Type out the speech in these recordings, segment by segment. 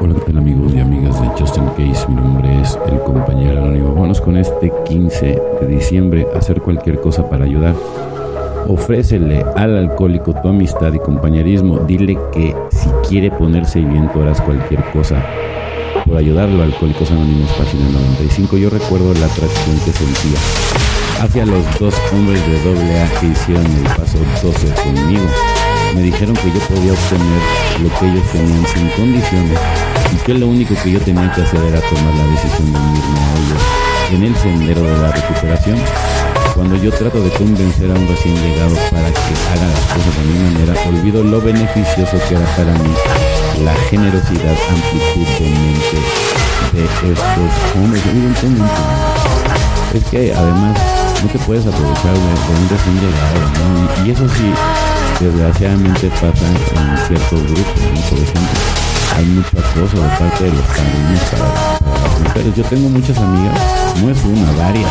Hola, ¿qué tal amigos y amigas de Justin Case? Mi nombre es el compañero anónimo. Vamos con este 15 de diciembre a hacer cualquier cosa para ayudar. Ofrécele al alcohólico tu amistad y compañerismo. Dile que si quiere ponerse bien, tú harás cualquier cosa por ayudarlo. Alcohólicos Anónimos, página 95. Yo recuerdo la atracción que sentía hacia los dos hombres de doble A que hicieron el paso 12 conmigo me dijeron que yo podía obtener lo que ellos tenían sin condiciones y que lo único que yo tenía que hacer era tomar la decisión de unirme a ellos en el sendero de la recuperación. Cuando yo trato de convencer a un recién llegado para que haga las cosas de mi manera, olvido lo beneficioso que era para mí la generosidad, amplitud de mente de estos hombres. Es que además no te puedes aprovechar de, un recién llegado, ¿no? y eso sí, desgraciadamente pasa en ciertos grupos, por ejemplo. Hay mucho acoso de parte de los caminos para, las mujeres. Yo tengo muchas amigas, no es una, varias,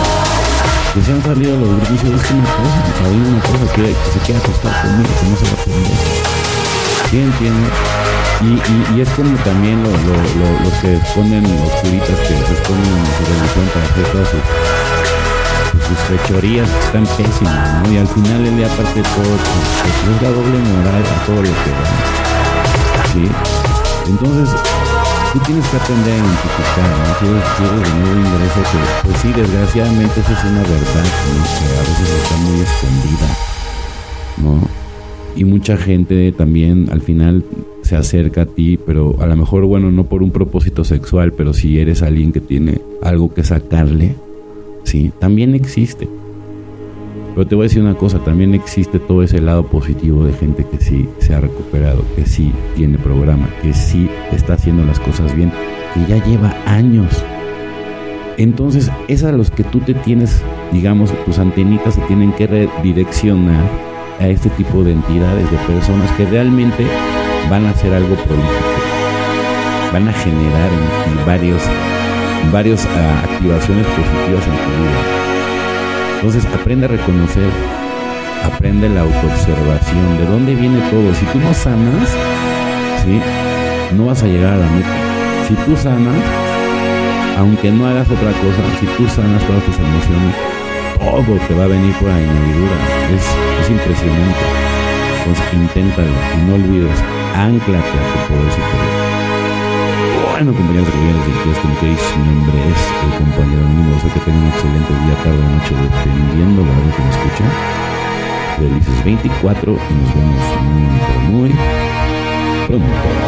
que se han salido los grupos y es que una cosa, hay una cosa que, se quiere acostar conmigo, que no se va a poner. ¿Sí entiendes? Y, y, es como también lo, los que esconden, los curitas que se esconden en su religión para hacer todas sus sus fechorías están pésimas, ¿no? Y al final el día aparte todo, pues, es la doble moral a todo lo que da. ¿Sí? Entonces, tú tienes que aprender a identificar, ¿no? Si eres de nuevo ingreso, que, pues sí, desgraciadamente eso es una verdad, ¿no? Que a veces está muy escondida, ¿no? Y mucha gente también al final se acerca a ti, pero a lo mejor, bueno, no por un propósito sexual, pero si eres alguien que tiene algo que sacarle, Sí, también existe. Pero te voy a decir una cosa, también existe todo ese lado positivo de gente que sí se ha recuperado, que sí tiene programa, que sí está haciendo las cosas bien, que ya lleva años. Entonces, es a los que tú te tienes, digamos, tus antenitas se tienen que redireccionar a este tipo de entidades, de personas que realmente van a hacer algo político, van a generar en varios varias ah, activaciones positivas en tu vida. Entonces aprende a reconocer, aprende la autoobservación, de dónde viene todo. Si tú no sanas, ¿sí? no vas a llegar a la meta. Si tú sanas, aunque no hagas otra cosa, si tú sanas todas tus emociones, todo te va a venir por añadidura. Es, es impresionante. Entonces inténtalo y no olvides, anclate a tu poder superior. Bueno, compañeros de del Justin Case, mi nombre es el compañero anónimo. Sé que tengan un excelente día, tarde o noche, dependiendo la hora que me escuchen. Felices 24 y nos vemos muy, muy pronto.